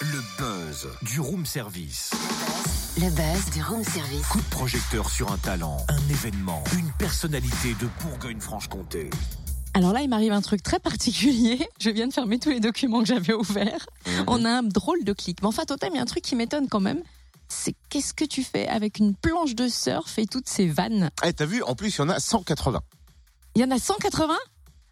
Le buzz du room service. Le buzz du room service. Coup de projecteur sur un talent, un événement, une personnalité de Bourgogne-Franche-Comté. Alors là, il m'arrive un truc très particulier. Je viens de fermer tous les documents que j'avais ouverts. On a un drôle de clic. Mais enfin, Totem, il y a un truc qui m'étonne quand même. C'est qu'est-ce que tu fais avec une planche de surf et toutes ces vannes? Eh, t'as vu, en plus, il y en a 180. Il y en a 180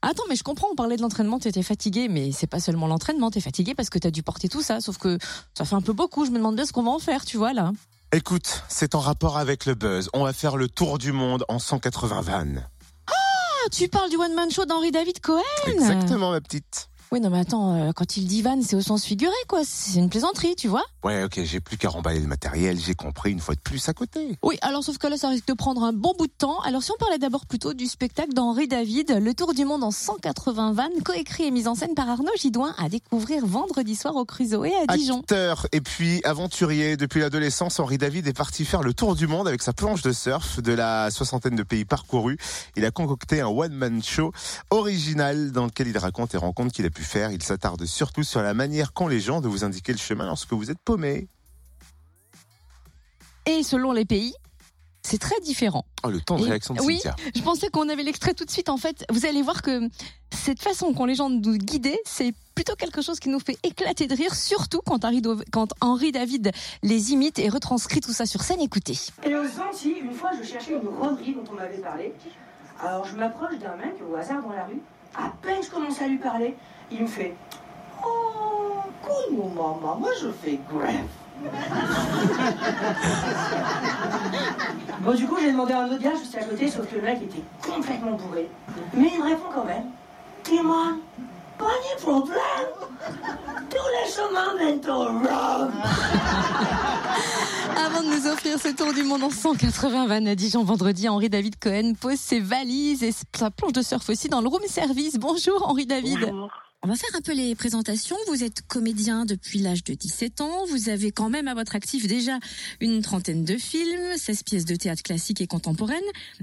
Attends, mais je comprends, on parlait de l'entraînement, tu étais fatigué, mais c'est pas seulement l'entraînement, t'es fatigué parce que t'as dû porter tout ça, sauf que ça fait un peu beaucoup, je me demande bien ce qu'on va en faire, tu vois, là. Écoute, c'est en rapport avec le buzz. On va faire le tour du monde en 180 vannes. Ah, tu parles du one-man show d'Henri David Cohen Exactement, ma petite. Oui, non, mais attends, euh, quand il dit van, c'est au sens figuré, quoi. C'est une plaisanterie, tu vois Ouais, ok, j'ai plus qu'à remballer le matériel, j'ai compris une fois de plus à côté. Oui, alors sauf que là, ça risque de prendre un bon bout de temps. Alors si on parlait d'abord plutôt du spectacle d'Henri David, Le Tour du Monde en 180 vannes, coécrit et mis en scène par Arnaud Gidouin, à découvrir vendredi soir au Crusoe à Dijon. Acteur et puis aventurier, depuis l'adolescence, Henri David est parti faire le tour du monde avec sa planche de surf de la soixantaine de pays parcourus. Il a concocté un one-man show original dans lequel il raconte et rencontre qu'il a pu faire. Il s'attarde surtout sur la manière qu'ont les gens de vous indiquer le chemin lorsque vous êtes paumé. Et selon les pays, c'est très différent. Oh, le temps de réaction de oui. Cynthia. Je pensais qu'on avait l'extrait tout de suite. En fait, vous allez voir que cette façon qu'ont les gens de nous guider, c'est plutôt quelque chose qui nous fait éclater de rire, surtout quand Henri, Do- quand Henri David les imite et retranscrit tout ça sur scène. Écoutez. Et aux Antilles, une fois, je cherchais une broderie dont on m'avait parlé. Alors je m'approche d'un mec au hasard dans la rue. À peine je commence à lui parler, il me fait Oh, cool maman, moi je fais grave. bon, du coup, j'ai demandé à un autre gars juste à côté, sauf que le mec était complètement bourré. Mais il me répond quand même Dis-moi, pas de problème. Avant de nous offrir ce tour du monde en 180 vannes à Dijon vendredi, Henri David Cohen pose ses valises et sa planche de surf aussi dans le room service. Bonjour Henri David. Bonjour. On va faire un peu les présentations. Vous êtes comédien depuis l'âge de 17 ans. Vous avez quand même à votre actif déjà une trentaine de films, 16 pièces de théâtre classique et contemporaine.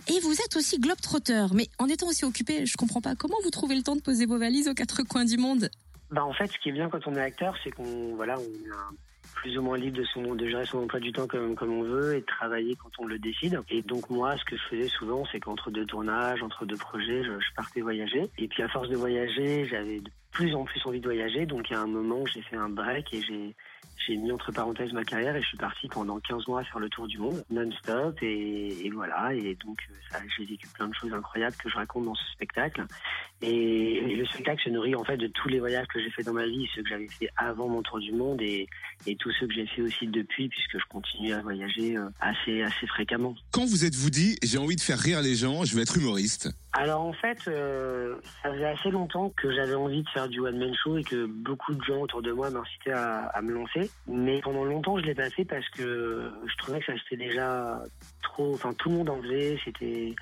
Et vous êtes aussi globe-trotteur. Mais en étant aussi occupé, je comprends pas comment vous trouvez le temps de poser vos valises aux quatre coins du monde? Bah en fait, ce qui est bien quand on est acteur, c'est qu'on voilà, on est plus ou moins libre de gérer son emploi du temps comme comme on veut et de travailler quand on le décide. Et donc moi, ce que je faisais souvent, c'est qu'entre deux tournages, entre deux projets, je, je partais voyager. Et puis à force de voyager, j'avais de plus en plus envie de voyager. Donc il y a un moment, j'ai fait un break et j'ai j'ai mis entre parenthèses ma carrière et je suis parti pendant 15 mois faire le tour du monde non-stop et, et voilà et donc euh, j'ai vécu plein de choses incroyables que je raconte dans ce spectacle et, et le spectacle se nourrit en fait de tous les voyages que j'ai fait dans ma vie, ceux que j'avais fait avant mon tour du monde et, et tous ceux que j'ai fait aussi depuis puisque je continue à voyager euh, assez assez fréquemment. Quand vous êtes-vous dit, j'ai envie de faire rire les gens, je vais être humoriste Alors en fait, euh, ça faisait assez longtemps que j'avais envie de faire du one man show et que beaucoup de gens autour de moi m'incitaient à, à me lancer. Mais pendant longtemps, je l'ai pas fait parce que je trouvais que ça c'était déjà trop. Enfin, tout le monde en faisait. C'était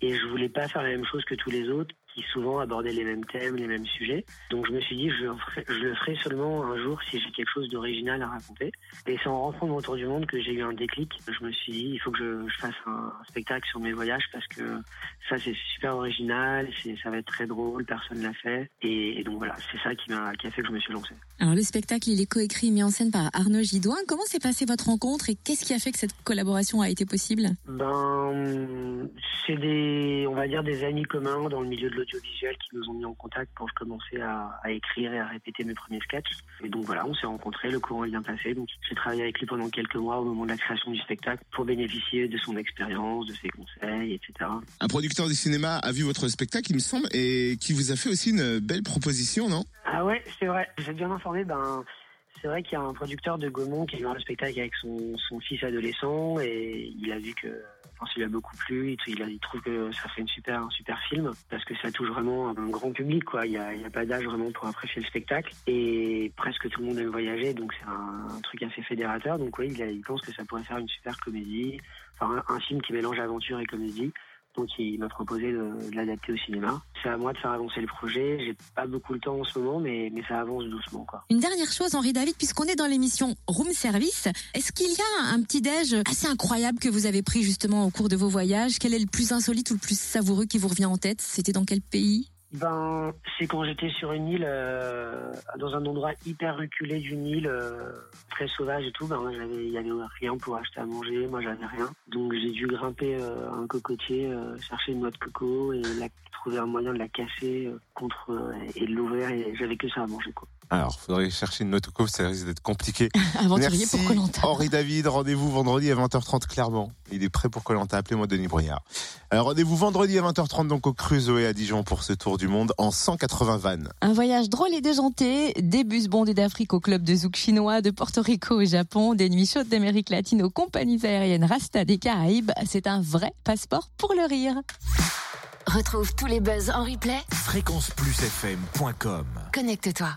et je voulais pas faire la même chose que tous les autres qui souvent abordaient les mêmes thèmes, les mêmes sujets. Donc je me suis dit, je, le ferai- je le ferai seulement un jour si j'ai quelque chose d'original à raconter. Et c'est en rentrant dans Autour du Monde que j'ai eu un déclic. Je me suis dit, il faut que je, je fasse un, spectacle sur mes voyages parce que ça c'est super original, ça va être très drôle, personne l'a fait. Et, et donc voilà, c'est ça qui m'a, qui a fait que je me suis lancé. Alors le spectacle, il est coécrit et mis en scène par Arnaud Gidouin. Comment s'est passée votre rencontre et qu'est-ce qui a fait que cette collaboration a été possible? Ben, c'est des, on va dire des amis communs dans le milieu de l'audiovisuel qui nous ont mis en contact quand je commençais à, à écrire et à répéter mes premiers sketchs. Et donc voilà, on s'est rencontrés, le courant est bien passé. Donc j'ai travaillé avec lui pendant quelques mois au moment de la création du spectacle pour bénéficier de son expérience, de ses conseils, etc. Un producteur du cinéma a vu votre spectacle, il me semble, et qui vous a fait aussi une belle proposition, non? Ah ouais, c'est vrai. Vous êtes bien informé. Ben, c'est vrai qu'il y a un producteur de Gaumont qui a vu le spectacle avec son, son fils adolescent et il a vu que, ça lui a beaucoup plu. Il, trouve que ça fait une un super film parce que ça touche vraiment un grand public, quoi. Il y a, pas d'âge vraiment pour apprécier le spectacle et presque tout le monde aime voyager, donc c'est un, truc assez fédérateur. Donc oui, il, pense que ça pourrait faire une super comédie, enfin un, film qui mélange aventure et comédie. Donc il m'a proposé de l'adapter au cinéma. C'est à moi de faire avancer le projet. J'ai pas beaucoup le temps en ce moment, mais, mais ça avance doucement, quoi. Une dernière chose, Henri David, puisqu'on est dans l'émission Room Service, est-ce qu'il y a un petit déj assez incroyable que vous avez pris justement au cours de vos voyages? Quel est le plus insolite ou le plus savoureux qui vous revient en tête? C'était dans quel pays? Ben, c'est quand j'étais sur une île, euh, dans un endroit hyper reculé d'une île, euh, très sauvage et tout. Ben, j'avais, il y avait rien pour acheter à manger. Moi, j'avais rien. Donc, j'ai dû grimper euh, un cocotier, euh, chercher une noix de coco et la, trouver un moyen de la casser euh, contre euh, et de l'ouvrir. Et j'avais que ça à manger, quoi. Alors, faudrait chercher une note au coffre, ça risque d'être compliqué. Aventurier Merci pour Colanta. Henri David, rendez-vous vendredi à 20h30 clairement. Il est prêt pour Colanta, appelez-moi Denis Brouillard. Alors, rendez-vous vendredi à 20h30 donc au Crusoe à Dijon pour ce tour du monde en 180 vannes. Un voyage drôle et déjanté, des bus bondés d'Afrique au club de zouk chinois, de Porto Rico au Japon, des nuits chaudes d'Amérique latine aux compagnies aériennes Rasta des Caraïbes. C'est un vrai passeport pour le rire. Retrouve tous les buzz en replay. Fréquenceplusfm.com Connecte-toi.